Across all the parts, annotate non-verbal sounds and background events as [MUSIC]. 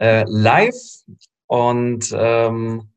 äh, live und ähm,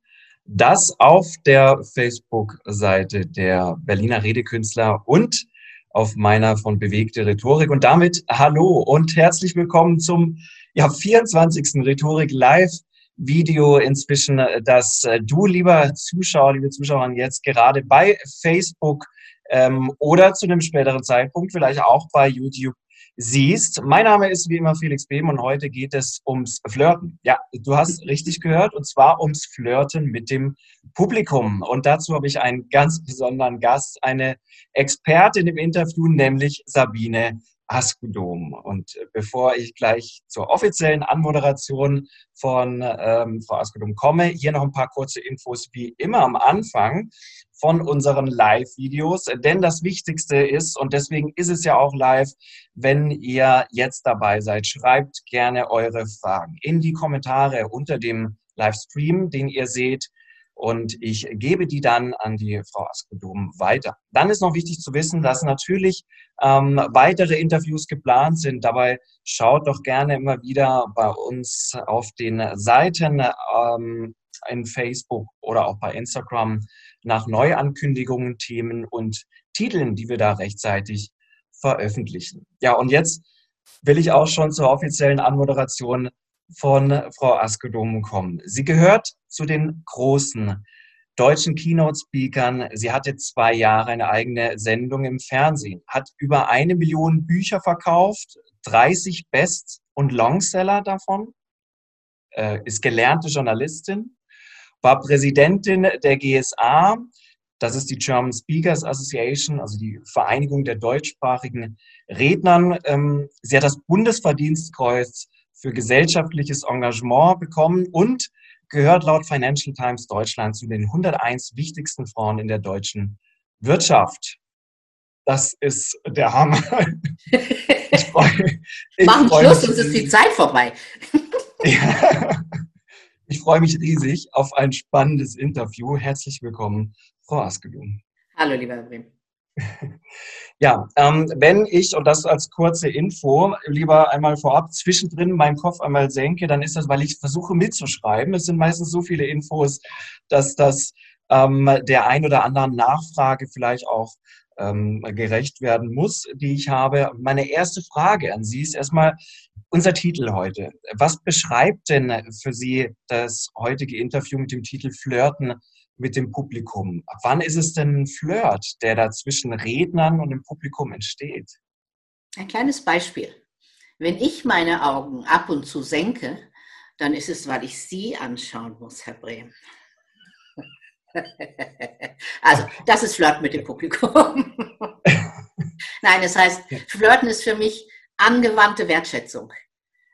das auf der Facebook-Seite der Berliner Redekünstler und auf meiner von bewegte Rhetorik. Und damit hallo und herzlich willkommen zum ja, 24. Rhetorik Live Video inzwischen, das äh, du, lieber Zuschauer, liebe Zuschauerin, jetzt gerade bei Facebook ähm, oder zu einem späteren Zeitpunkt vielleicht auch bei YouTube siehst. Mein Name ist wie immer Felix Behm und heute geht es ums Flirten. Ja, du hast richtig gehört und zwar ums Flirten mit dem Publikum. Und dazu habe ich einen ganz besonderen Gast, eine Expertin im Interview, nämlich Sabine Askudom. Und bevor ich gleich zur offiziellen Anmoderation von ähm, Frau Askudom komme, hier noch ein paar kurze Infos wie immer am Anfang von unseren Live-Videos. Denn das Wichtigste ist, und deswegen ist es ja auch live, wenn ihr jetzt dabei seid, schreibt gerne eure Fragen in die Kommentare unter dem Livestream, den ihr seht und ich gebe die dann an die Frau Askedom weiter. Dann ist noch wichtig zu wissen, dass natürlich ähm, weitere Interviews geplant sind. Dabei schaut doch gerne immer wieder bei uns auf den Seiten ähm, in Facebook oder auch bei Instagram nach Neuankündigungen, Themen und Titeln, die wir da rechtzeitig veröffentlichen. Ja, und jetzt will ich auch schon zur offiziellen Anmoderation von Frau Askedom kommen. Sie gehört zu den großen deutschen Keynote-Speakern. Sie hatte zwei Jahre eine eigene Sendung im Fernsehen, hat über eine Million Bücher verkauft, 30 Best- und Longseller davon, äh, ist gelernte Journalistin, war Präsidentin der GSA, das ist die German Speakers Association, also die Vereinigung der deutschsprachigen Rednern. Ähm, sie hat das Bundesverdienstkreuz für gesellschaftliches Engagement bekommen und gehört laut Financial Times Deutschland zu den 101 wichtigsten Frauen in der deutschen Wirtschaft. Das ist der Hammer. [LAUGHS] Ich freue, ich Machen freu Schluss, sonst ist die Zeit vorbei. [LAUGHS] Ja. Ich freue mich riesig auf ein spannendes Interview. Herzlich willkommen, Frau Askelum. Hallo, lieber Herr Brehm. Ja, ähm, wenn ich, und das als kurze Info, lieber einmal vorab zwischendrin meinen Kopf einmal senke, dann ist das, weil ich versuche mitzuschreiben. Es sind meistens so viele Infos, dass das ähm, der ein oder anderen Nachfrage vielleicht auch ähm, gerecht werden muss, die ich habe. Meine erste Frage an Sie ist erstmal unser Titel heute. Was beschreibt denn für Sie das heutige Interview mit dem Titel Flirten mit dem Publikum. wann ist es denn ein Flirt, der da zwischen Rednern und dem Publikum entsteht? Ein kleines Beispiel. Wenn ich meine Augen ab und zu senke, dann ist es, weil ich Sie anschauen muss, Herr Brehm. [LAUGHS] also, das ist Flirt mit dem Publikum. [LAUGHS] Nein, das heißt, Flirten ist für mich angewandte Wertschätzung.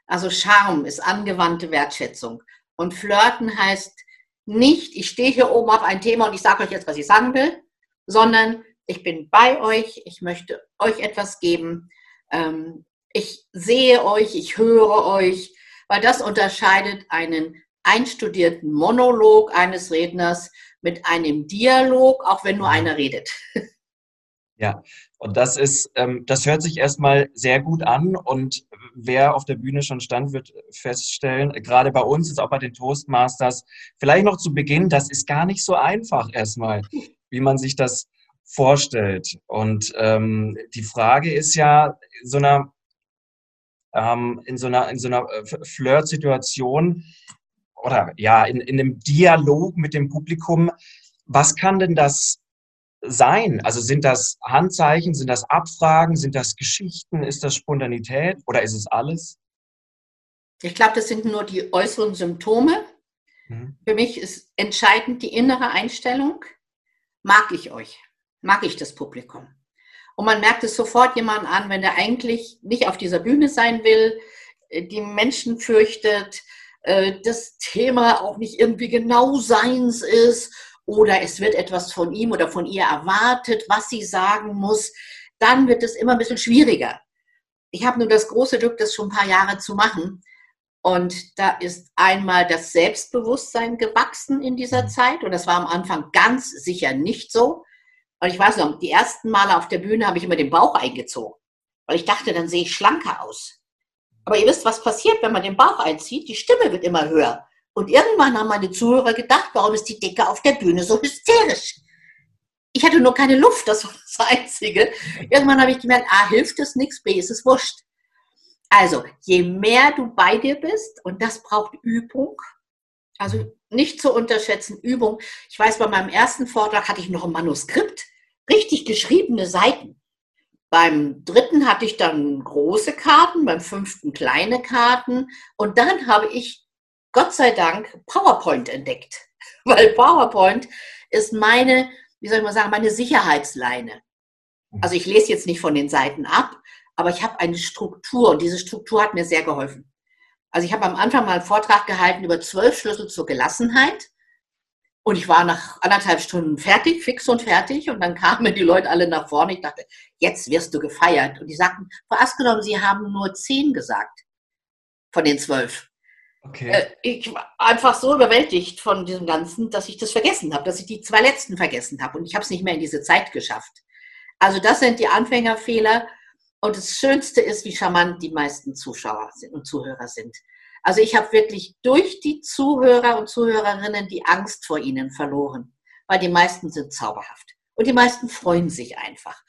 Also Charme ist angewandte Wertschätzung. Und Flirten heißt nicht, ich stehe hier oben auf ein Thema und ich sage euch jetzt, was ich sagen will, sondern ich bin bei euch, ich möchte euch etwas geben, ähm, ich sehe euch, ich höre euch, weil das unterscheidet einen einstudierten Monolog eines Redners mit einem Dialog, auch wenn nur einer redet. [LAUGHS] Ja, und das ist, ähm, das hört sich erstmal sehr gut an und wer auf der Bühne schon stand, wird feststellen, gerade bei uns, jetzt auch bei den Toastmasters, vielleicht noch zu Beginn, das ist gar nicht so einfach erstmal, wie man sich das vorstellt. Und ähm, die Frage ist ja, so einer, ähm, in so einer, in so einer äh, Flirt-Situation oder ja, in, in einem Dialog mit dem Publikum, was kann denn das sein? Also sind das Handzeichen, sind das Abfragen, sind das Geschichten, ist das Spontanität oder ist es alles? Ich glaube, das sind nur die äußeren Symptome. Mhm. Für mich ist entscheidend die innere Einstellung. Mag ich euch? Mag ich das Publikum? Und man merkt es sofort jemand an, wenn er eigentlich nicht auf dieser Bühne sein will, äh, die Menschen fürchtet, äh, das Thema auch nicht irgendwie genau seins ist oder es wird etwas von ihm oder von ihr erwartet, was sie sagen muss, dann wird es immer ein bisschen schwieriger. Ich habe nur das große Glück, das schon ein paar Jahre zu machen. Und da ist einmal das Selbstbewusstsein gewachsen in dieser mhm. Zeit. Und das war am Anfang ganz sicher nicht so. Und ich weiß noch, die ersten Male auf der Bühne habe ich immer den Bauch eingezogen. Weil ich dachte, dann sehe ich schlanker aus. Aber ihr wisst, was passiert, wenn man den Bauch einzieht? Die Stimme wird immer höher. Und irgendwann haben meine Zuhörer gedacht, warum ist die Decke auf der Bühne so hysterisch? Ich hatte nur keine Luft, das war das Einzige. Irgendwann habe ich gemerkt, A, hilft es nichts, B, ist es wurscht. Also, je mehr du bei dir bist, und das braucht Übung, also nicht zu unterschätzen, Übung. Ich weiß, bei meinem ersten Vortrag hatte ich noch ein Manuskript, richtig geschriebene Seiten. Beim dritten hatte ich dann große Karten, beim fünften kleine Karten. Und dann habe ich, Gott sei Dank, PowerPoint entdeckt. [LAUGHS] Weil PowerPoint ist meine, wie soll ich mal sagen, meine Sicherheitsleine. Also ich lese jetzt nicht von den Seiten ab, aber ich habe eine Struktur und diese Struktur hat mir sehr geholfen. Also ich habe am Anfang mal einen Vortrag gehalten über zwölf Schlüssel zur Gelassenheit und ich war nach anderthalb Stunden fertig, fix und fertig und dann [LAUGHS] kamen die Leute alle nach vorne. Ich dachte, jetzt wirst du gefeiert. Und die sagten, Frau Askenom, Sie haben nur zehn gesagt von den zwölf. Okay. Äh, ich war einfach so überwältigt von diesem Ganzen, dass ich das vergessen habe, dass ich die zwei letzten vergessen habe und ich habe es nicht mehr in diese Zeit geschafft. Also das sind die Anfängerfehler und das Schönste ist, wie charmant die meisten Zuschauer und Zuhörer sind. Also ich habe wirklich durch die Zuhörer und Zuhörerinnen die Angst vor ihnen verloren, weil die meisten sind zauberhaft und die meisten freuen sich einfach.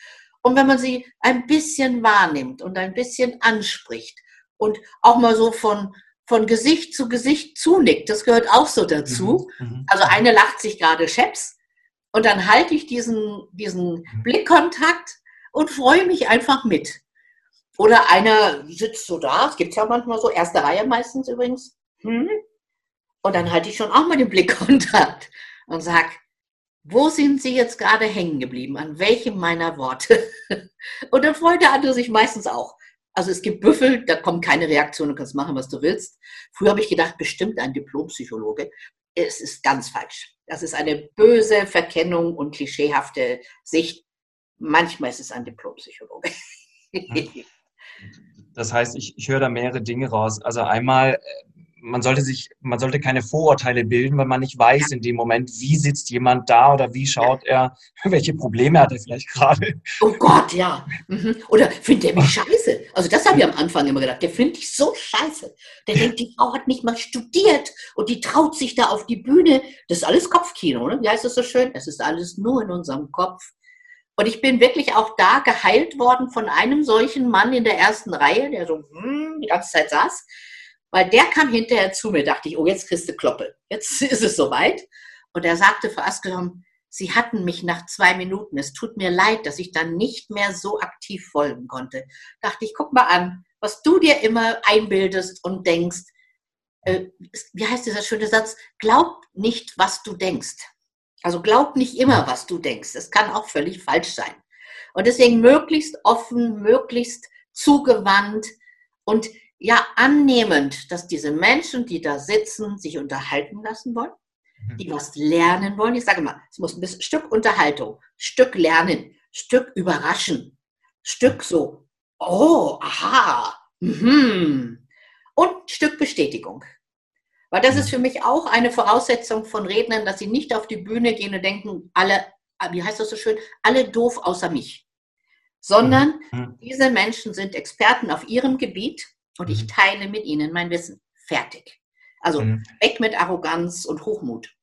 Und wenn man sie ein bisschen wahrnimmt und ein bisschen anspricht und auch mal so von, von Gesicht zu Gesicht zunickt, das gehört auch so dazu. Mhm, mhm. Also eine lacht sich gerade scheps und dann halte ich diesen, diesen mhm. Blickkontakt und freue mich einfach mit. Oder einer sitzt so da, es gibt ja manchmal so, erste Reihe meistens übrigens. Hm? Und dann halte ich schon auch mal den Blickkontakt und sage, wo sind Sie jetzt gerade hängen geblieben? An welchem meiner Worte? [LAUGHS] Und dann freut der andere sich meistens auch. Also es gibt Büffel, da kommt keine Reaktion, du kannst machen, was du willst. Früher habe ich gedacht, bestimmt ein Diplompsychologe. Es ist ganz falsch. Das ist eine böse Verkennung und klischeehafte Sicht. Manchmal ist es ein Diplompsychologe. Das heißt, ich, ich höre da mehrere Dinge raus. Also einmal, äh, man sollte sich, man sollte keine Vorurteile bilden, weil man nicht weiß in dem Moment, wie sitzt jemand da oder wie schaut er, [LAUGHS] welche Probleme hat er vielleicht gerade. Oh Gott, ja. Mhm. Oder findet er mich [LAUGHS] scheiße? Also das habe ich am Anfang immer gedacht. Der findet dich so scheiße. Der denkt, die Frau hat nicht mal studiert und die traut sich da auf die Bühne. Das ist alles Kopfkino, ne? Wie heißt das so schön? Es ist alles nur in unserem Kopf. Und ich bin wirklich auch da geheilt worden von einem solchen Mann in der ersten Reihe, der so hm, die ganze Zeit saß. Weil der kam hinterher zu mir, dachte ich, oh, jetzt kriegst du Kloppe. Jetzt [LAUGHS] ist es soweit. Und er sagte für Askelom, Sie hatten mich nach zwei Minuten. Es tut mir leid, dass ich dann nicht mehr so aktiv folgen konnte. Dachte ich, guck mal an, was du dir immer einbildest und denkst. Äh, wie heißt dieser schöne Satz? Glaub nicht, was du denkst. Also glaub nicht immer, was du denkst. Das kann auch völlig falsch sein. Und deswegen möglichst offen, möglichst zugewandt und ja annehmend, dass diese Menschen, die da sitzen, sich unterhalten lassen wollen, mhm. die was lernen wollen. Ich sage mal, es muss ein bisschen Stück Unterhaltung, Stück Lernen, Stück Überraschen, Stück so, oh, aha, mhm. und Stück Bestätigung. Weil das ist für mich auch eine Voraussetzung von Rednern, dass sie nicht auf die Bühne gehen und denken, alle, wie heißt das so schön, alle doof außer mich. Sondern mhm. mhm. diese Menschen sind Experten auf ihrem Gebiet und ich mhm. teile mit ihnen mein Wissen. Fertig. Also mhm. weg mit Arroganz und Hochmut.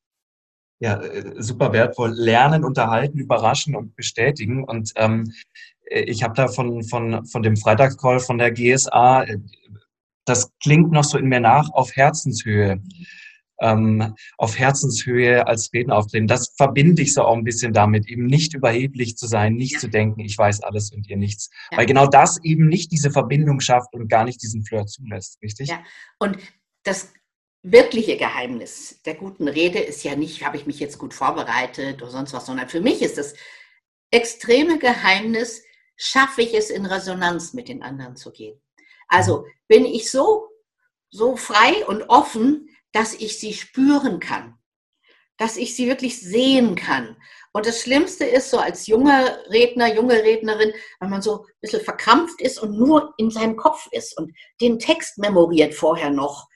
Ja, äh, super wertvoll. Lernen, unterhalten, überraschen und bestätigen. Und ähm, äh, ich habe da von, von, von dem Freitagscall von der GSA äh, das klingt noch so in mir nach auf Herzenshöhe. Ähm, auf Herzenshöhe als Redner auftreten. Das verbinde ich so auch ein bisschen damit, eben nicht überheblich zu sein, nicht ja. zu denken, ich weiß alles und ihr nichts. Ja. Weil genau das eben nicht diese Verbindung schafft und gar nicht diesen Flirt zulässt, richtig? Ja, und das wirkliche Geheimnis der guten Rede ist ja nicht, habe ich mich jetzt gut vorbereitet oder sonst was, sondern für mich ist das extreme Geheimnis, schaffe ich es in Resonanz mit den anderen zu gehen. Also bin ich so, so frei und offen, dass ich sie spüren kann, dass ich sie wirklich sehen kann. Und das Schlimmste ist so als junger Redner, junge Rednerin, wenn man so ein bisschen verkrampft ist und nur in seinem Kopf ist und den Text memoriert vorher noch.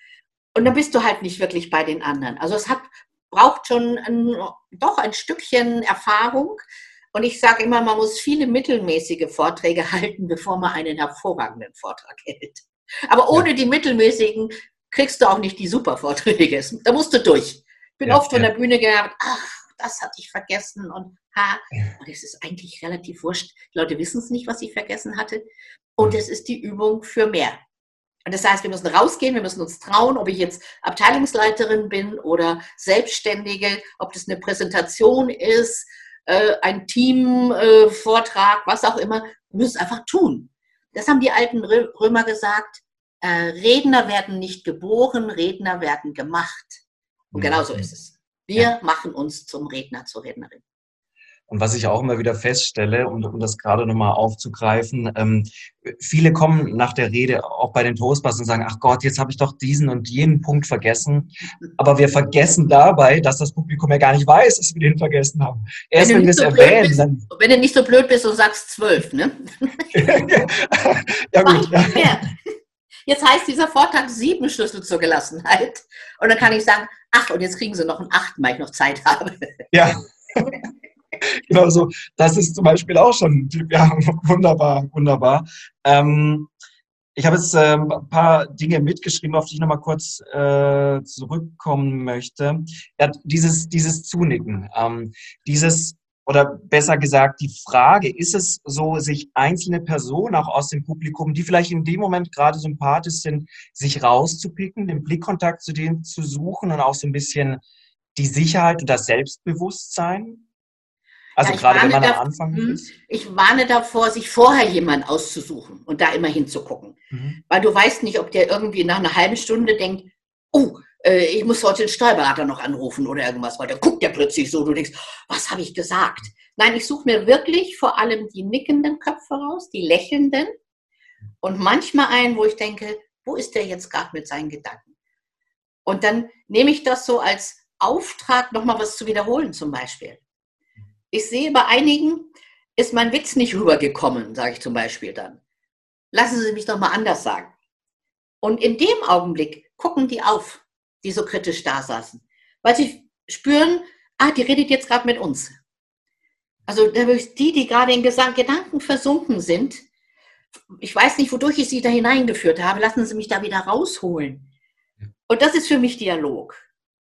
Und dann bist du halt nicht wirklich bei den anderen. Also es hat, braucht schon ein, doch ein Stückchen Erfahrung. Und ich sage immer, man muss viele mittelmäßige Vorträge [LAUGHS] halten, bevor man einen hervorragenden Vortrag hält. Aber ohne ja. die mittelmäßigen kriegst du auch nicht die super Vorträge. Da musst du durch. Ich bin ja, oft von der Bühne gehabt, ach, das hatte ich vergessen und ha. Und es ist eigentlich relativ wurscht. Die Leute wissen es nicht, was ich vergessen hatte. Und mhm. es ist die Übung für mehr. Und das heißt, wir müssen rausgehen, wir müssen uns trauen, ob ich jetzt Abteilungsleiterin bin oder Selbstständige, ob das eine Präsentation ist, äh, ein Teamvortrag, was auch immer. Wir müssen es einfach tun. Das haben die alten Römer gesagt. Äh, Redner werden nicht geboren, Redner werden gemacht. Und genau so mhm. ist es. Wir ja. machen uns zum Redner, zur Rednerin. Und was ich auch immer wieder feststelle, und um das gerade nochmal aufzugreifen, ähm, viele kommen nach der Rede auch bei den Toastbusters und sagen, ach Gott, jetzt habe ich doch diesen und jenen Punkt vergessen. [LAUGHS] Aber wir vergessen dabei, dass das Publikum ja gar nicht weiß, dass wir den vergessen haben. Erst wenn, wenn wir es so erwähnen. Bist, dann wenn du nicht so blöd bist und sagst zwölf, ne? [LAUGHS] ja, gut. Ja. Jetzt heißt dieser Vortrag sieben Schlüssel zur Gelassenheit. Und dann kann ich sagen, ach, und jetzt kriegen Sie noch einen achten, weil ich noch Zeit habe. Ja. [LAUGHS] genau so. Das ist zum Beispiel auch schon, ja, wunderbar, wunderbar. Ähm, ich habe jetzt äh, ein paar Dinge mitgeschrieben, auf die ich nochmal kurz äh, zurückkommen möchte. Ja, dieses, dieses Zunicken, ähm, dieses oder besser gesagt die Frage, ist es so, sich einzelne Personen auch aus dem Publikum, die vielleicht in dem Moment gerade sympathisch sind, sich rauszupicken, den Blickkontakt zu denen zu suchen und auch so ein bisschen die Sicherheit und das Selbstbewusstsein? Also ja, gerade wenn man am Anfang hm, ist? Ich warne davor, sich vorher jemanden auszusuchen und da immer hinzugucken. Mhm. Weil du weißt nicht, ob der irgendwie nach einer halben Stunde denkt, oh, äh, ich muss heute den Steuerberater noch anrufen oder irgendwas, weil der guckt ja plötzlich so, du denkst, was habe ich gesagt? Nein, ich suche mir wirklich vor allem die nickenden Köpfe raus, die lächelnden und manchmal einen, wo ich denke, wo ist der jetzt gerade mit seinen Gedanken? Und dann nehme ich das so als Auftrag, nochmal was zu wiederholen zum Beispiel. Ich sehe bei einigen, ist mein Witz nicht rübergekommen, sage ich zum Beispiel dann. Lassen Sie mich doch mal anders sagen. Und in dem Augenblick gucken die auf die so kritisch da saßen. Weil sie spüren, ah, die redet jetzt gerade mit uns. Also die, die gerade in Gedanken versunken sind, ich weiß nicht, wodurch ich sie da hineingeführt habe, lassen Sie mich da wieder rausholen. Und das ist für mich Dialog.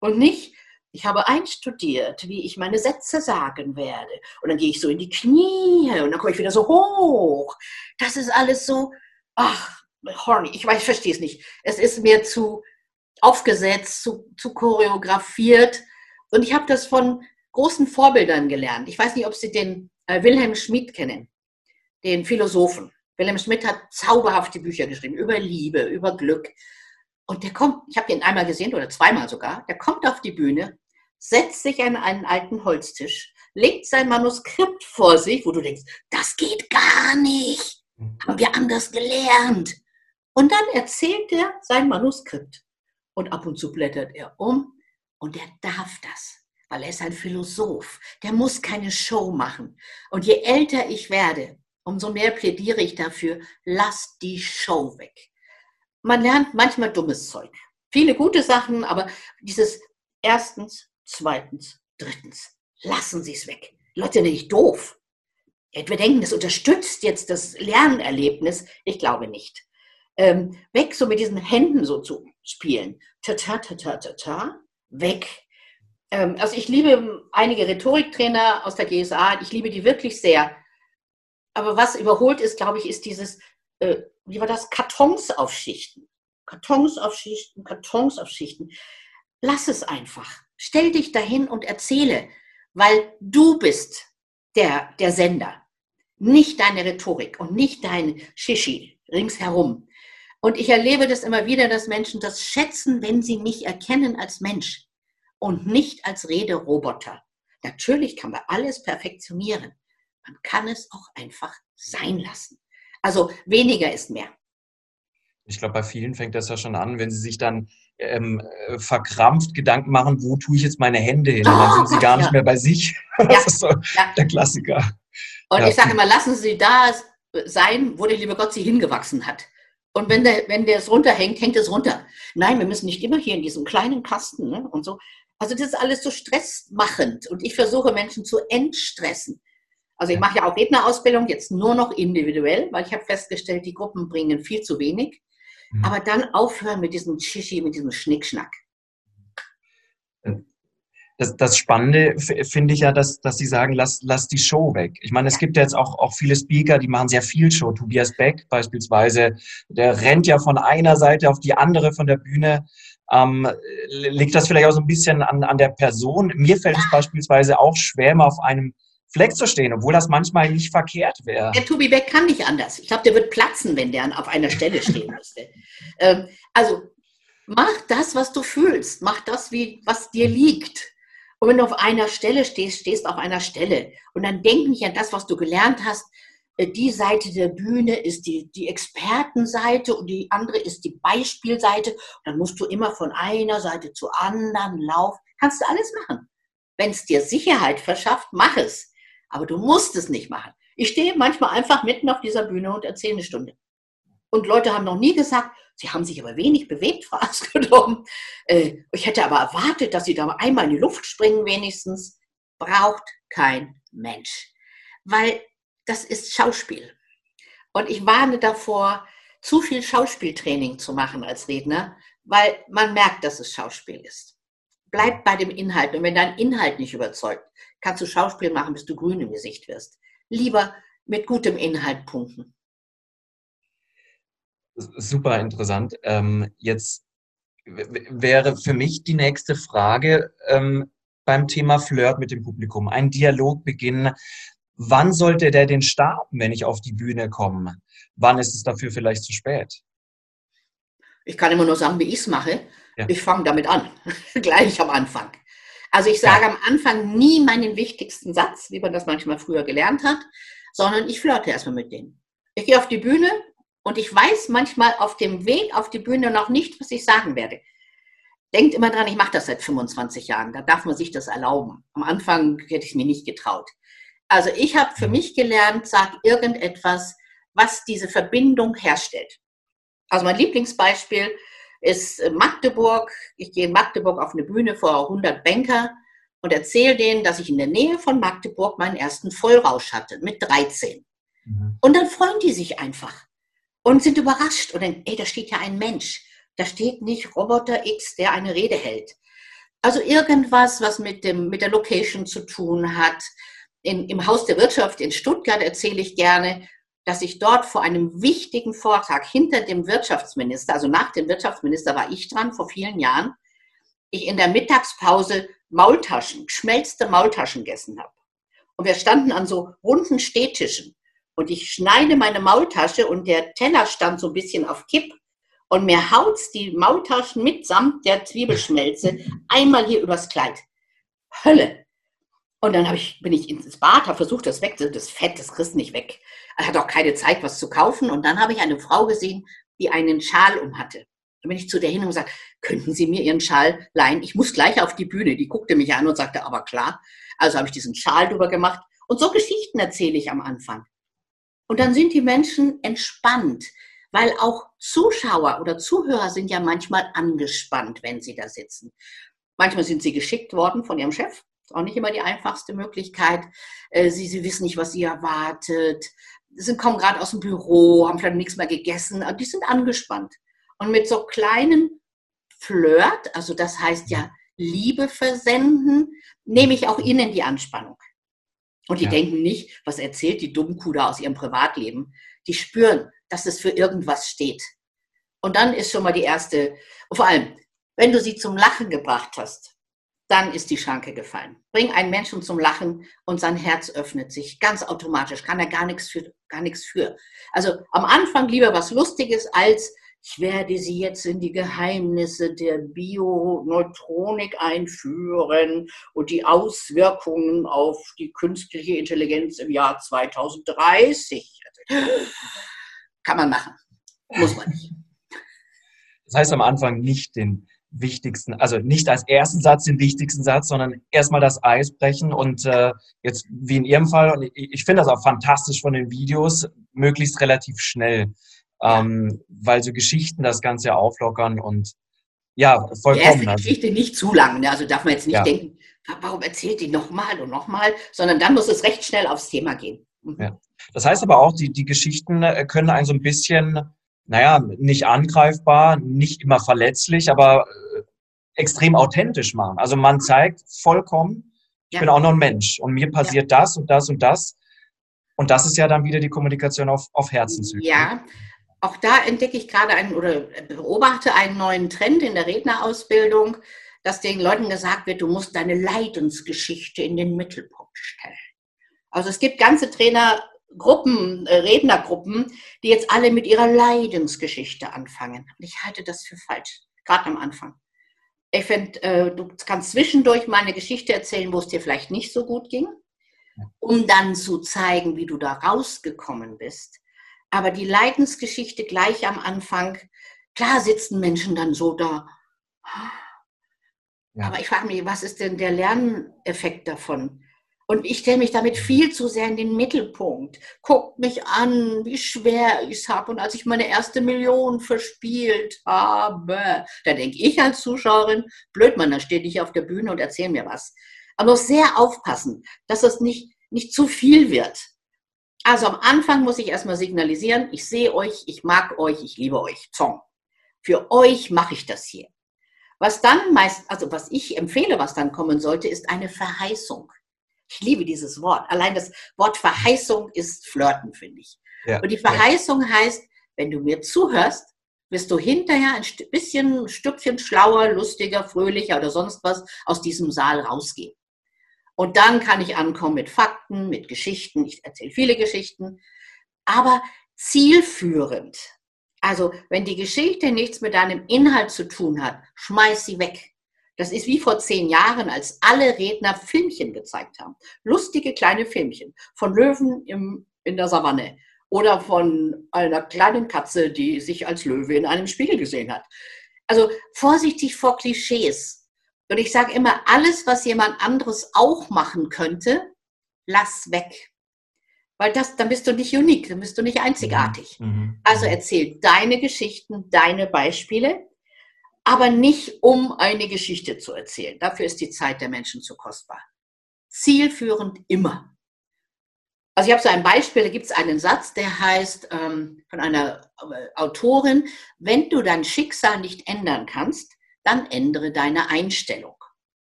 Und nicht, ich habe einstudiert, wie ich meine Sätze sagen werde. Und dann gehe ich so in die Knie und dann komme ich wieder so hoch. Das ist alles so, ach, horny. Ich weiß, ich verstehe es nicht. Es ist mir zu, aufgesetzt, zu, zu choreografiert. Und ich habe das von großen Vorbildern gelernt. Ich weiß nicht, ob Sie den äh, Wilhelm Schmidt kennen, den Philosophen. Wilhelm Schmidt hat zauberhafte Bücher geschrieben über Liebe, über Glück. Und der kommt, ich habe ihn einmal gesehen oder zweimal sogar, der kommt auf die Bühne, setzt sich an einen alten Holztisch, legt sein Manuskript vor sich, wo du denkst, das geht gar nicht. Haben wir anders gelernt. Und dann erzählt er sein Manuskript. Und ab und zu blättert er um und er darf das, weil er ist ein Philosoph. Der muss keine Show machen. Und je älter ich werde, umso mehr plädiere ich dafür, lass die Show weg. Man lernt manchmal dummes Zeug. Viele gute Sachen, aber dieses erstens, zweitens, drittens, lassen Sie es weg. Leute sind nicht doof. Wir denken, das unterstützt jetzt das Lernerlebnis. Ich glaube nicht. Ähm, weg so mit diesen Händen so zu spielen. Ta ta ta ta ta ta, weg. Ähm, also ich liebe einige Rhetoriktrainer aus der GSA, ich liebe die wirklich sehr. Aber was überholt ist, glaube ich, ist dieses, äh, wie war das, Kartons auf Schichten. Kartons auf Schichten, Kartons auf Schichten. Lass es einfach. Stell dich dahin und erzähle, weil du bist der, der Sender. Nicht deine Rhetorik und nicht dein Shishi ringsherum. Und ich erlebe das immer wieder, dass Menschen das schätzen, wenn sie mich erkennen als Mensch und nicht als Rederoboter. Natürlich kann man alles perfektionieren. Man kann es auch einfach sein lassen. Also weniger ist mehr. Ich glaube, bei vielen fängt das ja schon an, wenn sie sich dann ähm, äh, verkrampft Gedanken machen, wo tue ich jetzt meine Hände hin? Und dann sind sie gar nicht mehr bei sich. [LAUGHS] Das ja. ist so ja. der Klassiker. Und ich sage immer, lassen Sie da sein, wo der liebe Gott Sie hingewachsen hat. Und wenn der, wenn der es runterhängt, hängt es runter. Nein, wir müssen nicht immer hier in diesem kleinen Kasten ne, und so. Also das ist alles so stressmachend. Und ich versuche Menschen zu entstressen. Also ich mache ja auch Rednerausbildung jetzt nur noch individuell, weil ich habe festgestellt, die Gruppen bringen viel zu wenig. Mhm. Aber dann aufhören mit diesem Shishi, mit diesem Schnickschnack. Das, das Spannende finde ich ja, dass, dass sie sagen, lass, lass die Show weg. Ich meine, es gibt ja jetzt auch, auch viele Speaker, die machen sehr viel Show. Tobias Beck beispielsweise, der rennt ja von einer Seite auf die andere von der Bühne. Ähm, liegt das vielleicht auch so ein bisschen an, an der Person? Mir fällt es beispielsweise auch schwer, mal auf einem Fleck zu stehen, obwohl das manchmal nicht verkehrt wäre. Der Tobi Beck kann nicht anders. Ich glaube, der wird platzen, wenn der auf einer Stelle stehen müsste. ähm, also mach das, was du fühlst. Mach das, wie, was dir liegt. Und wenn du auf einer Stelle stehst, stehst auf einer Stelle. Und dann denk nicht an das, was du gelernt hast. Äh, die Seite der Bühne ist die, die Expertenseite und die andere ist die Beispielseite. Und dann musst du immer von einer Seite zur anderen laufen. Kannst du alles machen. Wenn es dir Sicherheit verschafft, mach es. Aber du musst es nicht machen. Ich stehe manchmal einfach mitten auf dieser Bühne und erzähle eine Stunde. Und Leute haben noch nie gesagt, sie haben sich aber wenig bewegt, Frau Askedom. Äh, ich hätte aber erwartet, dass sie da einmal in die Luft springen wenigstens. Braucht kein Mensch. Weil das ist Schauspiel. Und ich warne davor, zu viel Schauspieltraining zu machen als Redner, weil man merkt, dass es Schauspiel ist. Bleib bei dem Inhalt. Und wenn dein Inhalt nicht überzeugt, kannst du Schauspiel machen, bis du grün im Gesicht wirst. Lieber mit gutem Inhalt punkten. Super interessant. Ähm, jetzt wäre für mich die nächste Frage ähm, beim Thema Flirt mit dem Publikum. Ein Dialog beginnen. Wann sollte der denn starten, wenn ich auf die Bühne komme? Wann ist es dafür vielleicht zu spät? Ich kann immer nur sagen, wie ich es mache. Ja. Ich fange damit an, [LAUGHS] gleich am Anfang. Also ich sage ja. am Anfang nie meinen wichtigsten Satz, wie man das manchmal früher gelernt hat, sondern ich flirte erstmal mit denen. Ich gehe auf die Bühne und ich weiß manchmal auf dem Weg auf die Bühne noch nicht, was ich sagen werde. Denkt immer dran, ich mache das seit 25 Jahren, da darf man sich das erlauben. Am Anfang hätte ich es mir nicht getraut. Also ich habe für mich gelernt, sag irgendetwas, was diese Verbindung herstellt. Also mein Lieblingsbeispiel, ist Magdeburg. Ich gehe in Magdeburg auf eine Bühne vor 100 Banker und erzähle denen, dass ich in der Nähe von Magdeburg meinen ersten Vollrausch hatte mit 13. Mhm. Und dann freuen die sich einfach und sind überrascht und denken, ey, da steht ja ein Mensch. Da steht nicht Roboter X, der eine Rede hält. Also irgendwas, was mit, dem, mit der Location zu tun hat. In, Im Haus der Wirtschaft in Stuttgart erzähle ich gerne, dass ich dort vor einem wichtigen Vortrag hinter dem Wirtschaftsminister, also nach dem Wirtschaftsminister war ich dran vor vielen Jahren, ich in der Mittagspause Maultaschen, geschmelzte Maultaschen gegessen habe. Und wir standen an so runden Stehtischen. Und ich schneide meine Maultasche und der Teller stand so ein bisschen auf Kipp. Und mir haut's die Maultaschen mitsamt der Zwiebelschmelze [LAUGHS] einmal hier übers Kleid. Hölle. Und dann ich, bin ich ins Bad, habe versucht, das weg, das Fett, das kriegst nicht weg. Er hat auch keine Zeit, was zu kaufen. Und dann habe ich eine Frau gesehen, die einen Schal um hatte. Dann bin ich zu der hin und gesagt, könnten Sie mir Ihren Schal leihen? Ich muss gleich auf die Bühne. Die guckte mich an und sagte, aber klar. Also habe ich diesen Schal drüber gemacht. Und so Geschichten erzähle ich am Anfang. Und dann sind die Menschen entspannt, weil auch Zuschauer oder Zuhörer sind ja manchmal angespannt, wenn sie da sitzen. Manchmal sind sie geschickt worden von ihrem Chef ist auch nicht immer die einfachste Möglichkeit. Äh, sie, sie wissen nicht, was sie erwartet. Sie kommen gerade aus dem Büro, haben vielleicht nichts mehr gegessen. Die sind angespannt. Und mit so kleinen Flirt, also das heißt ja Liebe versenden, nehme ich auch ihnen die Anspannung. Und die ja. denken nicht, was erzählt die Dummkuh da aus ihrem Privatleben. Die spüren, dass es für irgendwas steht. Und dann ist schon mal die erste, vor allem, wenn du sie zum Lachen gebracht hast, dann ist die Schranke gefallen. Bring einen Menschen zum Lachen und sein Herz öffnet sich ganz automatisch, kann er gar nichts für. Gar nichts für. Also am Anfang lieber was Lustiges als ich werde Sie jetzt in die Geheimnisse der Bioneutronik einführen und die Auswirkungen auf die künstliche Intelligenz im Jahr 2030. Kann man machen, muss man nicht. Das heißt am Anfang nicht den wichtigsten, also nicht als ersten Satz den wichtigsten Satz, sondern erstmal das Eis brechen und äh, jetzt wie in Ihrem Fall, und ich, ich finde das auch fantastisch von den Videos, möglichst relativ schnell, ähm, weil so Geschichten das Ganze auflockern und ja, vollkommen. Die erste also Geschichte nicht zu lang, ne? also darf man jetzt nicht ja. denken, warum erzählt die nochmal und nochmal, sondern dann muss es recht schnell aufs Thema gehen. Mhm. Ja. Das heißt aber auch, die, die Geschichten äh, können einen so ein bisschen, naja, nicht angreifbar, nicht immer verletzlich, aber äh, extrem authentisch machen. Also man zeigt vollkommen, ich ja. bin auch noch ein Mensch und mir passiert ja. das und das und das. Und das ist ja dann wieder die Kommunikation auf, auf Herzenszüge. Ja, auch da entdecke ich gerade einen oder beobachte einen neuen Trend in der Rednerausbildung, dass den Leuten gesagt wird, du musst deine Leidensgeschichte in den Mittelpunkt stellen. Also es gibt ganze Trainergruppen, äh, Rednergruppen, die jetzt alle mit ihrer Leidensgeschichte anfangen. Und ich halte das für falsch, gerade am Anfang. Ich finde, äh, du kannst zwischendurch mal eine Geschichte erzählen, wo es dir vielleicht nicht so gut ging, um dann zu zeigen, wie du da rausgekommen bist. Aber die Leidensgeschichte gleich am Anfang, klar sitzen Menschen dann so da. Ja. Aber ich frage mich, was ist denn der Lerneffekt davon? Und ich stelle mich damit viel zu sehr in den Mittelpunkt. Guckt mich an, wie schwer ich es habe. Und als ich meine erste Million verspielt habe, da denke ich als Zuschauerin, blöd, man, da steht ich auf der Bühne und erzähl mir was. Aber sehr aufpassen, dass es nicht, nicht zu viel wird. Also am Anfang muss ich erstmal signalisieren, ich sehe euch, ich mag euch, ich liebe euch. Zong. Für euch mache ich das hier. Was dann meist, also was ich empfehle, was dann kommen sollte, ist eine Verheißung. Ich liebe dieses Wort. Allein das Wort Verheißung ist Flirten, finde ich. Ja, Und die Verheißung ja. heißt, wenn du mir zuhörst, wirst du hinterher ein bisschen, ein Stückchen schlauer, lustiger, fröhlicher oder sonst was aus diesem Saal rausgehen. Und dann kann ich ankommen mit Fakten, mit Geschichten. Ich erzähle viele Geschichten, aber zielführend. Also, wenn die Geschichte nichts mit deinem Inhalt zu tun hat, schmeiß sie weg. Das ist wie vor zehn Jahren, als alle Redner Filmchen gezeigt haben. Lustige kleine Filmchen von Löwen im, in der Savanne oder von einer kleinen Katze, die sich als Löwe in einem Spiegel gesehen hat. Also vorsichtig vor Klischees. Und ich sage immer, alles, was jemand anderes auch machen könnte, lass weg. Weil das, dann bist du nicht unique, dann bist du nicht einzigartig. Mhm. mhm. Also erzähl deine Geschichten, deine Beispiele aber nicht um eine Geschichte zu erzählen. Dafür ist die Zeit der Menschen zu kostbar. Zielführend immer. Also ich habe so ein Beispiel, da gibt es einen Satz, der heißt ähm, von einer äh, Autorin, wenn du dein Schicksal nicht ändern kannst, dann ändere deine Einstellung.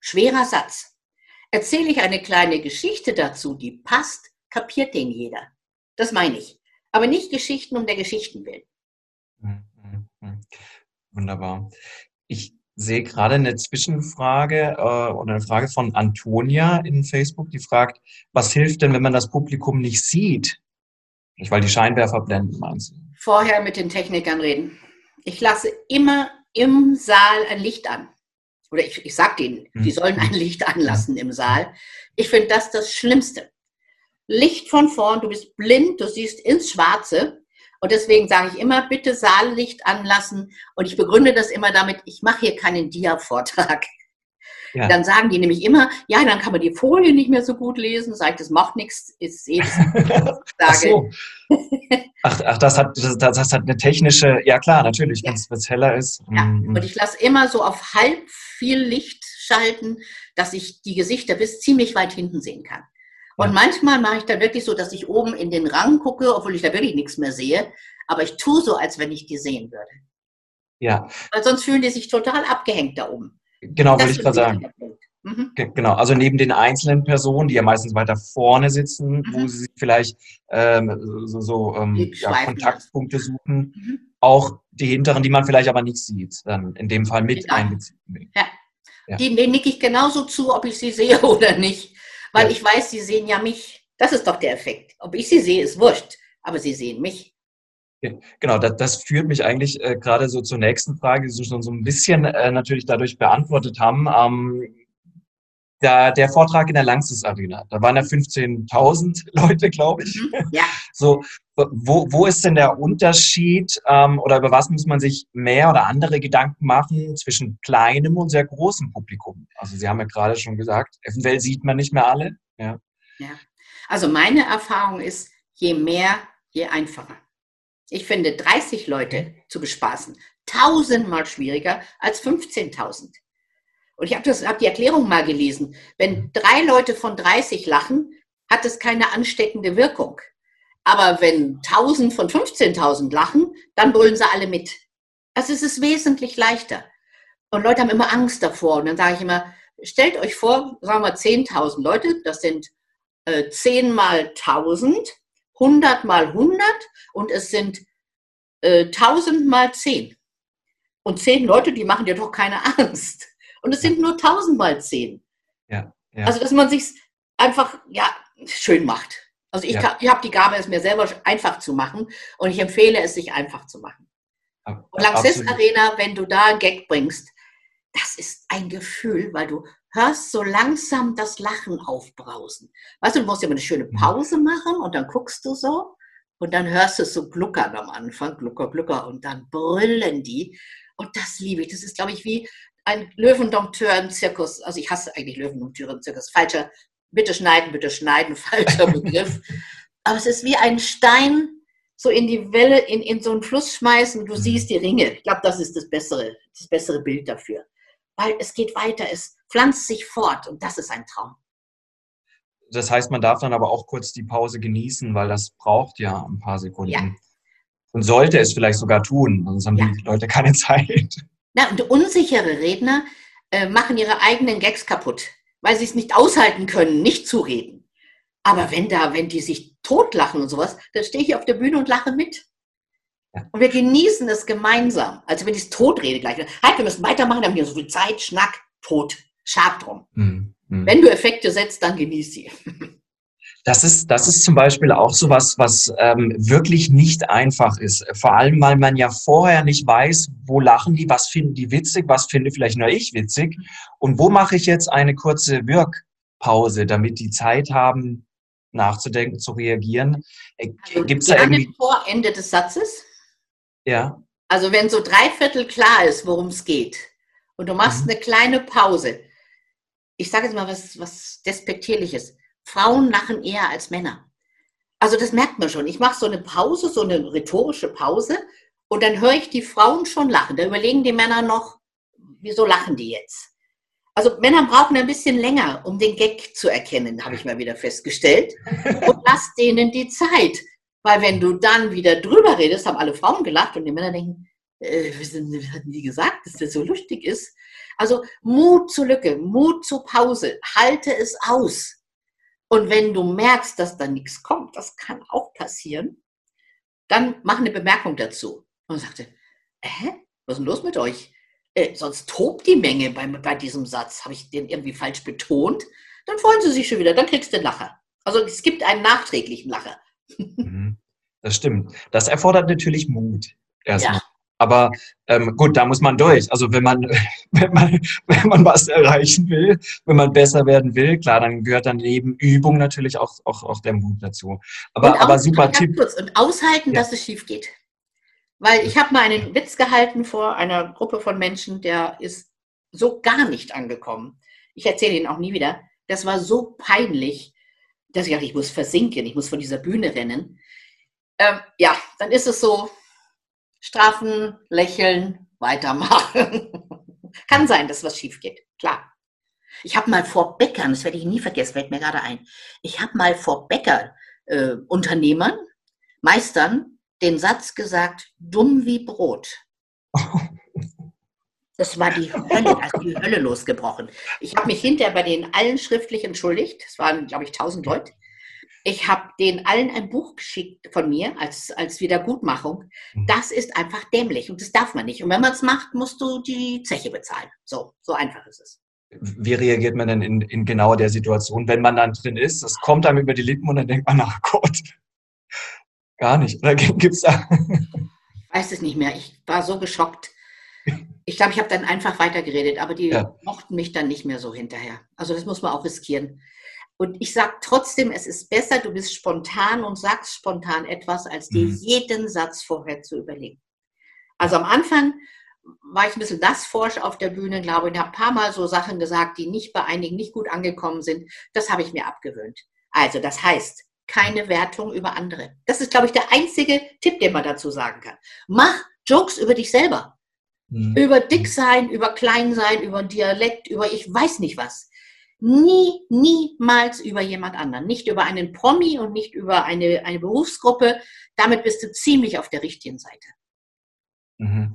Schwerer Satz. Erzähle ich eine kleine Geschichte dazu, die passt, kapiert den jeder. Das meine ich. Aber nicht Geschichten um der Geschichten willen. Hm, hm, hm. Wunderbar. Ich sehe gerade eine Zwischenfrage äh, oder eine Frage von Antonia in Facebook, die fragt, was hilft denn, wenn man das Publikum nicht sieht? Nicht, weil die Scheinwerfer blenden, meinst du? Vorher mit den Technikern reden. Ich lasse immer im Saal ein Licht an. Oder ich, ich sage denen, die sollen ein Licht anlassen im Saal. Ich finde das das Schlimmste. Licht von vorn, du bist blind, du siehst ins Schwarze und deswegen sage ich immer, bitte Saallicht anlassen. Und ich begründe das immer damit, ich mache hier keinen Dia-Vortrag. Ja. Dann sagen die nämlich immer, ja, dann kann man die Folie nicht mehr so gut lesen. Sag ich, das macht nichts, ist eh [LAUGHS] ach, so. ach, ach, das hat das, das, hat eine technische, ja klar, natürlich, ja. wenn es heller ist. Ja. Mhm. Und ich lasse immer so auf halb viel Licht schalten, dass ich die Gesichter bis ziemlich weit hinten sehen kann. Und manchmal mache ich dann wirklich so, dass ich oben in den Rang gucke, obwohl ich da wirklich nichts mehr sehe. Aber ich tue so, als wenn ich die sehen würde. Ja. Weil sonst fühlen die sich total abgehängt da oben. Genau, würde ich gerade sagen. Mhm. Genau, also neben den einzelnen Personen, die ja meistens weiter vorne sitzen, mhm. wo sie sich vielleicht ähm, so, so ähm, ja, Kontaktpunkte suchen, mhm. auch die hinteren, die man vielleicht aber nicht sieht, dann in dem Fall mit genau. einbeziehen. Ja. ja. Die, denen nicke ich genauso zu, ob ich sie [LAUGHS] sehe oder nicht weil ich weiß, sie sehen ja mich. Das ist doch der Effekt. Ob ich sie sehe, ist wurscht, aber sie sehen mich. Genau, das, das führt mich eigentlich äh, gerade so zur nächsten Frage, die Sie schon so ein bisschen äh, natürlich dadurch beantwortet haben. Ähm, da, der Vortrag in der Langsys Arena. Da waren ja 15.000 [LAUGHS] Leute, glaube ich. Mhm, ja. [LAUGHS] So, wo, wo ist denn der Unterschied ähm, oder über was muss man sich mehr oder andere Gedanken machen zwischen kleinem und sehr großem Publikum? Also Sie haben ja gerade schon gesagt, eventuell sieht man nicht mehr alle. Ja. ja. Also meine Erfahrung ist, je mehr, je einfacher. Ich finde 30 Leute zu bespaßen tausendmal schwieriger als 15.000. Und ich habe hab die Erklärung mal gelesen. Wenn drei Leute von 30 lachen, hat es keine ansteckende Wirkung. Aber wenn 1000 von 15.000 lachen, dann brüllen sie alle mit. Also es ist wesentlich leichter. Und Leute haben immer Angst davor. Und dann sage ich immer, stellt euch vor, sagen wir 10.000 Leute, das sind äh, 10 mal 1000, 100 mal 100 und es sind äh, 1000 mal 10. Und 10 Leute, die machen dir doch keine Angst. Und es sind nur 1000 mal 10. Ja, ja. Also, dass man sich einfach ja, schön macht. Also ich, ja. ich habe die Gabe, es mir selber einfach zu machen und ich empfehle es, sich einfach zu machen. Und Lanxess Arena, wenn du da einen Gag bringst, das ist ein Gefühl, weil du hörst so langsam das Lachen aufbrausen. Weißt du, du musst ja mal eine schöne mhm. Pause machen und dann guckst du so und dann hörst du so gluckern am Anfang, glucker, glucker und dann brüllen die und das liebe ich. Das ist, glaube ich, wie ein Löwendompteur im Zirkus. Also ich hasse eigentlich Löwendompteure im Zirkus. Falscher, bitte schneiden, bitte schneiden, [LAUGHS] falscher Begriff. Aber es ist wie ein Stein so in die Welle, in, in so einen Fluss schmeißen du mhm. siehst die Ringe. Ich glaube, das ist das bessere, das bessere Bild dafür. Weil es geht weiter, es pflanzt sich fort und das ist ein Traum. Das heißt, man darf dann aber auch kurz die Pause genießen, weil das braucht ja ein paar Sekunden. Ja. Und sollte es vielleicht sogar tun, sonst haben ja. die Leute keine [LAUGHS] Zeit. Na, und unsichere Redner äh, machen ihre eigenen Gags kaputt, weil sie es nicht aushalten können, nicht zu reden. Aber wenn da, wenn die sich totlachen und sowas, dann stehe ich auf der Bühne und lache mit. Und wir genießen es gemeinsam. Also wenn ich es tot rede gleich. Halt, wir müssen weitermachen, wir haben hier so viel Zeit, Schnack, tot, scharf drum. Mhm. Mhm. Wenn du Effekte setzt, dann genieß sie. [LAUGHS] Das ist, das ist zum Beispiel auch so was, was ähm, wirklich nicht einfach ist. Vor allem, weil man ja vorher nicht weiß, wo lachen die, was finden die witzig, was finde vielleicht nur ich witzig und wo mache ich jetzt eine kurze Wirkpause, damit die Zeit haben, nachzudenken, zu reagieren. Äh, also, Gibt da irgendwie... Vor Ende des Satzes? Ja. Also wenn so drei Viertel klar ist, worum es geht und du machst mhm. eine kleine Pause. Ich sage jetzt mal was, was Despektierliches Frauen lachen eher als Männer. Also das merkt man schon. Ich mache so eine Pause, so eine rhetorische Pause und dann höre ich die Frauen schon lachen. Da überlegen die Männer noch, wieso lachen die jetzt? Also Männer brauchen ein bisschen länger, um den Gag zu erkennen, habe ich mal wieder festgestellt. [LAUGHS] Und lass denen die Zeit. Weil wenn du dann wieder drüber redest, haben alle Frauen gelacht und die Männer denken, äh, was hatten die gesagt, dass das so lustig ist? Also Mut zur Lücke, Mut zur Pause, halte es aus. Und wenn du merkst, dass da nichts kommt, das kann auch passieren, dann mach eine Bemerkung dazu. Und sagte, hä, was ist denn los mit euch? Äh, sonst tobt die Menge bei, bei diesem Satz. Habe ich den irgendwie falsch betont? Dann freuen sie sich schon wieder, dann kriegst du den Lacher. Also es gibt einen nachträglichen Lacher. Mhm. Das stimmt. Das erfordert natürlich Mut. Erstmal. Ja. Aber ähm, gut, da muss man durch. Also wenn man, [LAUGHS] wenn man, wenn man was erreichen will, wenn man besser werden will, klar, dann gehört dann neben Übung natürlich auch, auch, auch der Mut dazu. Aber, und aber super Tipp. Kurz, und aushalten, ja. dass es schief geht. Weil ich habe mal einen Witz gehalten vor einer Gruppe von Menschen, der ist so gar nicht angekommen. Ich erzähle ihn auch nie wieder. Das war so peinlich, dass ich dachte, ich muss versinken, ich muss von dieser Bühne rennen. Ähm, ja, dann ist es so, straffen, lächeln, weitermachen. [LAUGHS] Kann sein, dass was schief geht, klar. Ich habe mal vor Bäckern, das werde ich nie vergessen, fällt mir gerade ein, ich habe mal vor Bäckerunternehmern, äh, Meistern, den Satz gesagt, dumm wie Brot. [LAUGHS] Das war die Hölle, also die Hölle losgebrochen. Ich habe mich hinterher bei denen allen schriftlich entschuldigt. Es waren, glaube ich, tausend Leute. Ich habe denen allen ein Buch geschickt von mir als, als Wiedergutmachung. Mhm. Das ist einfach dämlich und das darf man nicht. Und wenn man es macht, musst du die Zeche bezahlen. So, so einfach ist es. Wie reagiert man denn in, in genau der Situation, wenn man dann drin ist? Es kommt einem über die Lippen und dann denkt man, ach Gott, gar nicht. Oder [LAUGHS] gibt's da? Ich weiß es nicht mehr. Ich war so geschockt. Ich glaube, ich habe dann einfach weitergeredet, aber die ja. mochten mich dann nicht mehr so hinterher. Also das muss man auch riskieren. Und ich sage trotzdem, es ist besser, du bist spontan und sagst spontan etwas, als dir mhm. jeden Satz vorher zu überlegen. Also am Anfang war ich ein bisschen nassforsch auf der Bühne, glaube ich, und habe ein paar Mal so Sachen gesagt, die nicht bei einigen nicht gut angekommen sind. Das habe ich mir abgewöhnt. Also das heißt, keine Wertung über andere. Das ist, glaube ich, der einzige Tipp, den man dazu sagen kann. Mach Jokes über dich selber. Mhm. Über dick sein, über klein sein, über Dialekt, über ich weiß nicht was. Nie, niemals über jemand anderen. Nicht über einen Promi und nicht über eine, eine Berufsgruppe. Damit bist du ziemlich auf der richtigen Seite. Mhm.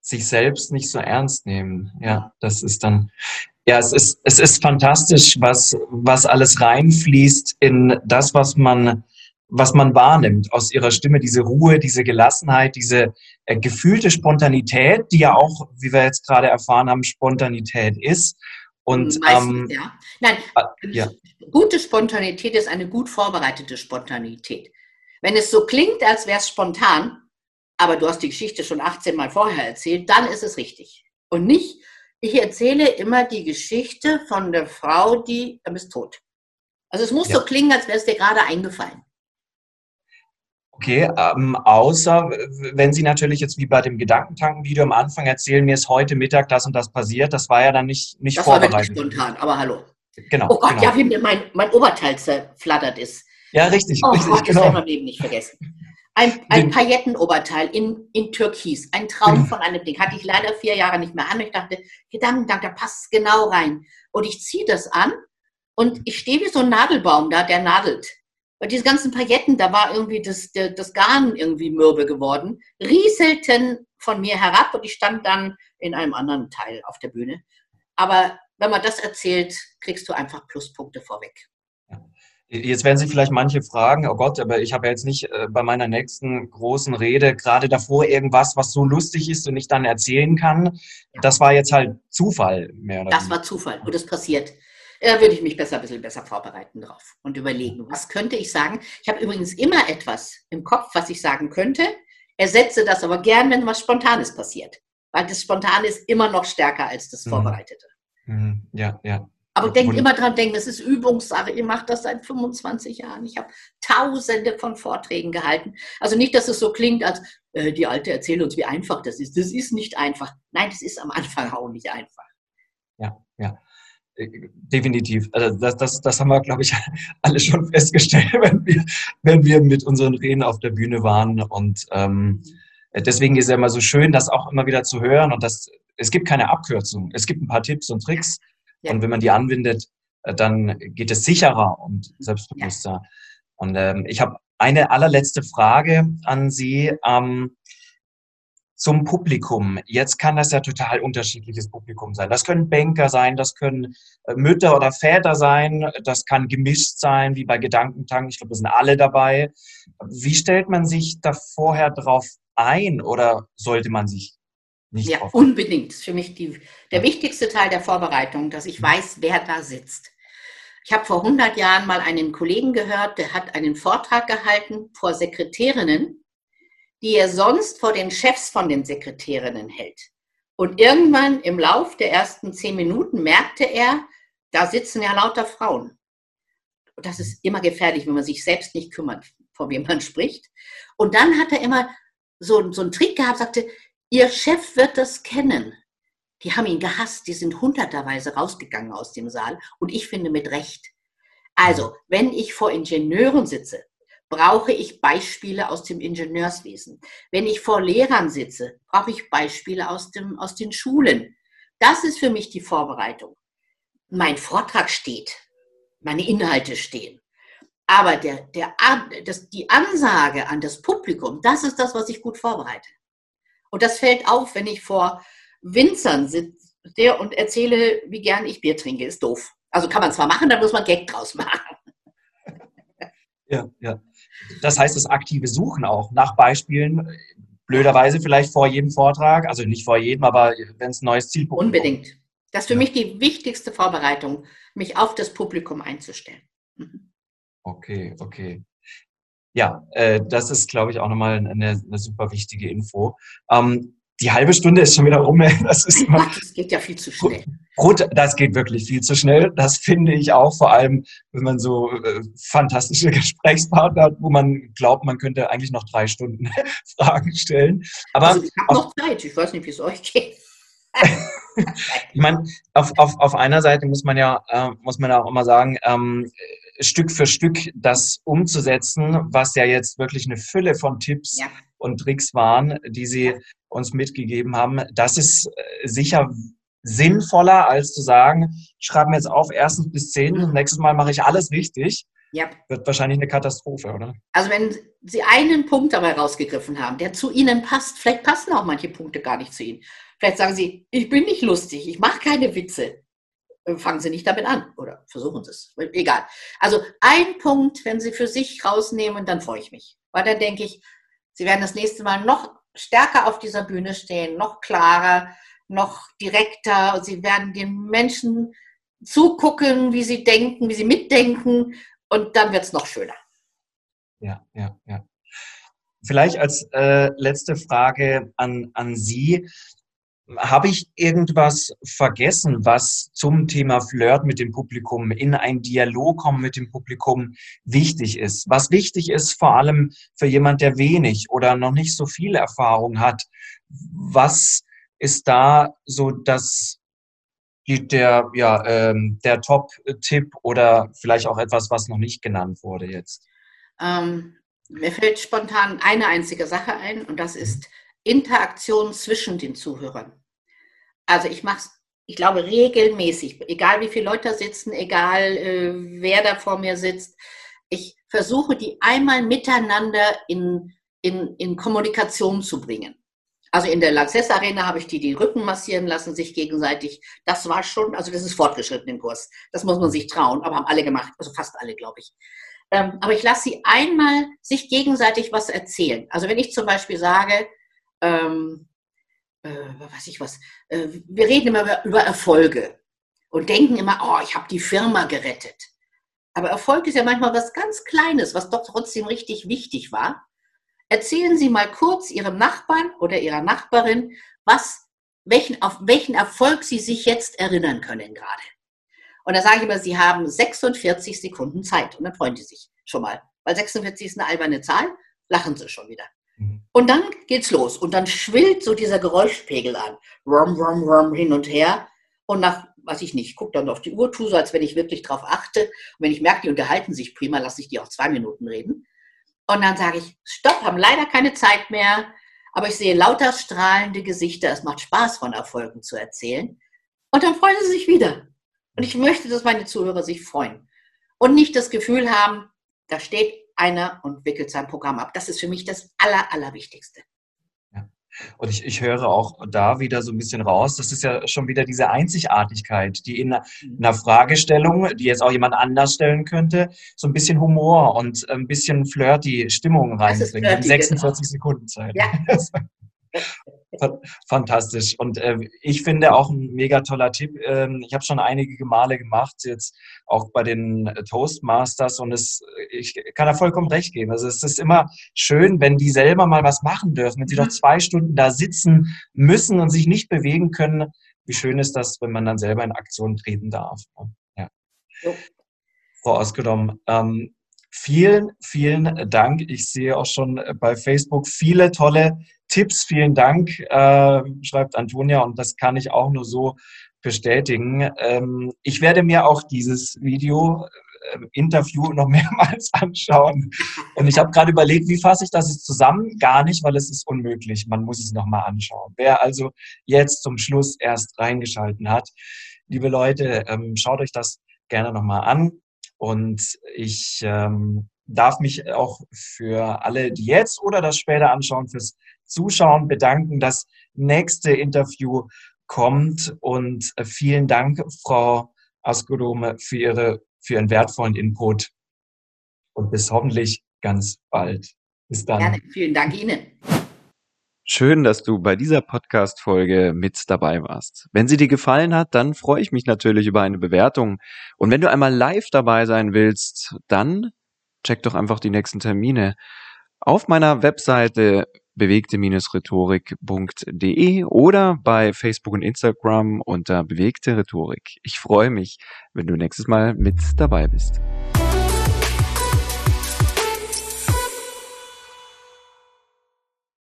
Sich selbst nicht so ernst nehmen. Ja, das ist dann, ja, es ist, es ist fantastisch, was, was alles reinfließt in das, was man, was man wahrnimmt aus ihrer Stimme, diese Ruhe, diese Gelassenheit, diese äh, gefühlte Spontanität, die ja auch, wie wir jetzt gerade erfahren haben, Spontanität ist. Und Meistens, ähm, ja. Nein, äh, ja. gute Spontanität ist eine gut vorbereitete Spontanität. Wenn es so klingt, als wäre es spontan, aber du hast die Geschichte schon 18 Mal vorher erzählt, dann ist es richtig. Und nicht, ich erzähle immer die Geschichte von der Frau, die ist tot. Also es muss ja. so klingen, als wäre es dir gerade eingefallen. Okay, ähm, außer wenn Sie natürlich jetzt wie bei dem Gedankentanken-Video am Anfang erzählen, mir ist heute Mittag das und das passiert, das war ja dann nicht, nicht das vorbereitet. Das war wirklich spontan, aber hallo. Genau. Oh Gott, genau. ja, wie mir mein, mein Oberteil zerflattert ist. Ja, richtig. Oh richtig, Gott, genau. das werden wir Leben nicht vergessen. Ein, ein Paillettenoberteil in, in Türkis, ein Traum von einem Ding. Hatte ich leider vier Jahre nicht mehr an. Ich dachte, Gedankentank, da passt es genau rein. Und ich ziehe das an und ich stehe wie so ein Nadelbaum da, der nadelt. Weil diese ganzen Pailletten, da war irgendwie das, das Garn irgendwie mürbe geworden, rieselten von mir herab und ich stand dann in einem anderen Teil auf der Bühne. Aber wenn man das erzählt, kriegst du einfach Pluspunkte vorweg. Jetzt werden sich vielleicht manche fragen, oh Gott, aber ich habe jetzt nicht äh, bei meiner nächsten großen Rede gerade davor irgendwas, was so lustig ist und ich dann erzählen kann. Das war jetzt halt Zufall mehr oder Das war Zufall und es passiert. Da würde ich mich besser ein bisschen besser vorbereiten drauf und überlegen, was könnte ich sagen. Ich habe übrigens immer etwas im Kopf, was ich sagen könnte, ersetze das aber gern, wenn was Spontanes passiert. Weil das Spontane ist immer noch stärker als das mhm. Vorbereitete. Mhm. Ja, ja. Aber denkt immer dran, denkt, das ist Übungssache. Ihr macht das seit 25 Jahren. Ich habe tausende von Vorträgen gehalten. Also nicht, dass es so klingt, als äh, die Alte erzählt uns, wie einfach das ist. Das ist nicht einfach. Nein, das ist am Anfang auch nicht einfach. Ja, ja. Äh, definitiv. Also das, das, das haben wir, glaube ich, [LAUGHS] alle schon festgestellt, [LAUGHS] wenn wir, wenn wir mit unseren Reden auf der Bühne waren. Und ähm, deswegen ist es ja immer so schön, das auch immer wieder zu hören. Und das, es gibt keine Abkürzung. Es gibt ein paar Tipps und Tricks. Ja. Und wenn man die anwendet, äh, dann geht es sicherer und selbstbewusster. Ja. Und ähm, ich habe eine allerletzte Frage an Sie. Ähm, zum Publikum. Jetzt kann das ja total unterschiedliches Publikum sein. Das können Banker sein, das können äh, Mütter oder Väter sein, das kann gemischt sein, wie bei Gedankentank. Ich glaube, da sind alle dabei. Wie stellt man sich da vorher drauf ein oder sollte man sich nicht Ja, unbedingt. Das ist für mich die, der wichtigste Teil der Vorbereitung, dass ich weiß, wer da sitzt. Ich habe vor 100 Jahren mal einen Kollegen gehört, der hat einen Vortrag gehalten vor Sekretärinnen die er sonst vor den Chefs von den Sekretärinnen hält. Und irgendwann im Lauf der ersten zehn Minuten merkte er, da sitzen ja lauter Frauen. Und das ist immer gefährlich, wenn man sich selbst nicht kümmert, vor wem man spricht. Und dann hat er immer so, so einen Trick gehabt, sagte, Ihr Chef wird das kennen. Die haben ihn gehasst, die sind hunderterweise rausgegangen aus dem Saal und ich finde mit Recht. Also, wenn ich vor Ingenieuren sitze, brauche ich Beispiele aus dem Ingenieurswesen. Wenn ich vor Lehrern sitze, brauche ich Beispiele aus, dem, aus den Schulen. Das ist für mich die Vorbereitung. Mein Vortrag steht, meine Inhalte stehen. Aber der, der, das, die Ansage an das Publikum, das ist das, was ich gut vorbereite. Und das fällt auf, wenn ich vor Winzern sitze und erzähle, wie gern ich Bier trinke. Ist doof. Also kann man zwar machen, da muss man Gag draus [LAUGHS] machen. Ja, ja. Das heißt, das aktive Suchen auch nach Beispielen, blöderweise vielleicht vor jedem Vortrag, also nicht vor jedem, aber wenn es ein neues Zielpunkt Unbedingt. Das ist für ja. mich die wichtigste Vorbereitung, mich auf das Publikum einzustellen. Mhm. Okay, okay. Ja, äh, das ist, glaube ich, auch nochmal eine, eine super wichtige Info. Ähm, die halbe Stunde ist schon wieder rum. Das ist immer, [LAUGHS] das geht ja viel zu schnell. Gut, das geht wirklich viel zu schnell. Das finde ich auch, vor allem, wenn man so äh, fantastische [LAUGHS] Gesprächspartner hat, wo man glaubt, man könnte eigentlich noch drei Stunden [LAUGHS] Fragen stellen. Aber also ich habe noch Zeit. Ich weiß nicht, wie es euch geht. ich meine, auf, auf, auf einer Seite muss man ja, äh, muss man auch immer sagen, ähm, Stück für Stück das umzusetzen, was ja jetzt wirklich eine Fülle von Tipps ja. Und Tricks waren, die Sie uns mitgegeben haben. Das ist äh, sicher sinnvoller, als zu sagen, ich schreibe mir jetzt auf erstens bis zehn, mhm. nächstes Mal mache ich alles richtig. Ja. Wird wahrscheinlich eine Katastrophe, oder? Also wenn Sie einen Punkt dabei rausgegriffen haben, der zu Ihnen passt, vielleicht passen auch manche Punkte gar nicht zu Ihnen. Vielleicht sagen Sie, ich bin nicht lustig, ich mache keine Witze. Äh, fangen Sie nicht damit an oder versuchen Sie es. Egal. Also ein Punkt, wenn Sie für sich rausnehmen, dann freue ich mich. Weil dann denke ich, Sie werden das nächste Mal noch stärker auf dieser Bühne stehen, noch klarer, noch direkter. Sie werden den Menschen zugucken, wie sie denken, wie sie mitdenken und dann wird es noch schöner. Ja, ja, ja. Vielleicht als äh, letzte Frage an, an Sie. Habe ich irgendwas vergessen, was zum Thema Flirt mit dem Publikum, in einen Dialog kommen mit dem Publikum wichtig ist? Was wichtig ist vor allem für jemand, der wenig oder noch nicht so viel Erfahrung hat? Was ist da so das der, ja, ähm, der Top-Tipp oder vielleicht auch etwas, was noch nicht genannt wurde jetzt? Ähm, mir fällt spontan eine einzige Sache ein und das ist Interaktion zwischen den Zuhörern. Also ich mache es, ich glaube, regelmäßig, egal wie viele Leute da sitzen, egal äh, wer da vor mir sitzt. Ich versuche, die einmal miteinander in, in, in Kommunikation zu bringen. Also in der Lanxess Arena habe ich die die Rücken massieren lassen, sich gegenseitig. Das war schon, also das ist fortgeschritten im Kurs. Das muss man sich trauen, aber haben alle gemacht, also fast alle, glaube ich. Ähm, aber ich lasse sie einmal sich gegenseitig was erzählen. Also wenn ich zum Beispiel sage, ähm, äh, weiß ich was, äh, wir reden immer über, über Erfolge und denken immer, oh, ich habe die Firma gerettet. Aber Erfolg ist ja manchmal was ganz Kleines, was doch trotzdem richtig wichtig war. Erzählen Sie mal kurz Ihrem Nachbarn oder Ihrer Nachbarin, was, welchen, auf welchen Erfolg Sie sich jetzt erinnern können gerade. Und da sage ich immer, Sie haben 46 Sekunden Zeit und dann freuen Sie sich schon mal. Weil 46 ist eine alberne Zahl, lachen Sie schon wieder. Mhm. Und dann geht's los und dann schwillt so dieser Geräuschpegel an. Rum, rum, rum, hin und her. Und nach, weiß ich nicht, gucke dann auf die Uhr, tue so, als wenn ich wirklich drauf achte. Und wenn ich merke, die unterhalten sich prima, lasse ich die auch zwei Minuten reden. Und dann sage ich, stopp, haben leider keine Zeit mehr, aber ich sehe lauter strahlende Gesichter. Es macht Spaß, von Erfolgen zu erzählen. Und dann freuen sie sich wieder. Und ich möchte, dass meine Zuhörer sich freuen. Und nicht das Gefühl haben, da steht einer und wickelt sein Programm ab. Das ist für mich das Aller, Allerwichtigste. Und ich, ich höre auch da wieder so ein bisschen raus, das ist ja schon wieder diese Einzigartigkeit, die in einer Fragestellung, die jetzt auch jemand anders stellen könnte, so ein bisschen Humor und ein bisschen flirty Stimmung reinbringt. In 46 genau. Sekunden Zeit. Ja. [LAUGHS] [LAUGHS] Fantastisch. Und äh, ich finde auch ein mega toller Tipp. Ähm, ich habe schon einige Male gemacht, jetzt auch bei den Toastmasters und es, ich kann da vollkommen recht geben. Also es ist immer schön, wenn die selber mal was machen dürfen, wenn sie mhm. doch zwei Stunden da sitzen müssen und sich nicht bewegen können. Wie schön ist das, wenn man dann selber in Aktion treten darf. Ja. ja. Frau Ausgenommen. Ähm, vielen, vielen Dank. Ich sehe auch schon bei Facebook viele tolle Tipps, vielen Dank, äh, schreibt Antonia, und das kann ich auch nur so bestätigen. Ähm, ich werde mir auch dieses Video äh, Interview noch [LAUGHS] mehrmals anschauen. Und ich habe gerade überlegt, wie fasse ich das jetzt zusammen? Gar nicht, weil es ist unmöglich. Man muss es nochmal anschauen. Wer also jetzt zum Schluss erst reingeschalten hat, liebe Leute, ähm, schaut euch das gerne nochmal an. Und ich ähm, darf mich auch für alle, die jetzt oder das später anschauen, fürs Zuschauen bedanken. Das nächste Interview kommt und äh, vielen Dank, Frau Askodome, für, Ihre, für Ihren wertvollen Input und bis hoffentlich ganz bald. Bis dann. Gerne, vielen Dank Ihnen. Schön, dass du bei dieser Podcast-Folge mit dabei warst. Wenn sie dir gefallen hat, dann freue ich mich natürlich über eine Bewertung. Und wenn du einmal live dabei sein willst, dann check doch einfach die nächsten Termine. Auf meiner Webseite bewegte-rhetorik.de oder bei Facebook und Instagram unter bewegte Rhetorik. Ich freue mich, wenn du nächstes Mal mit dabei bist.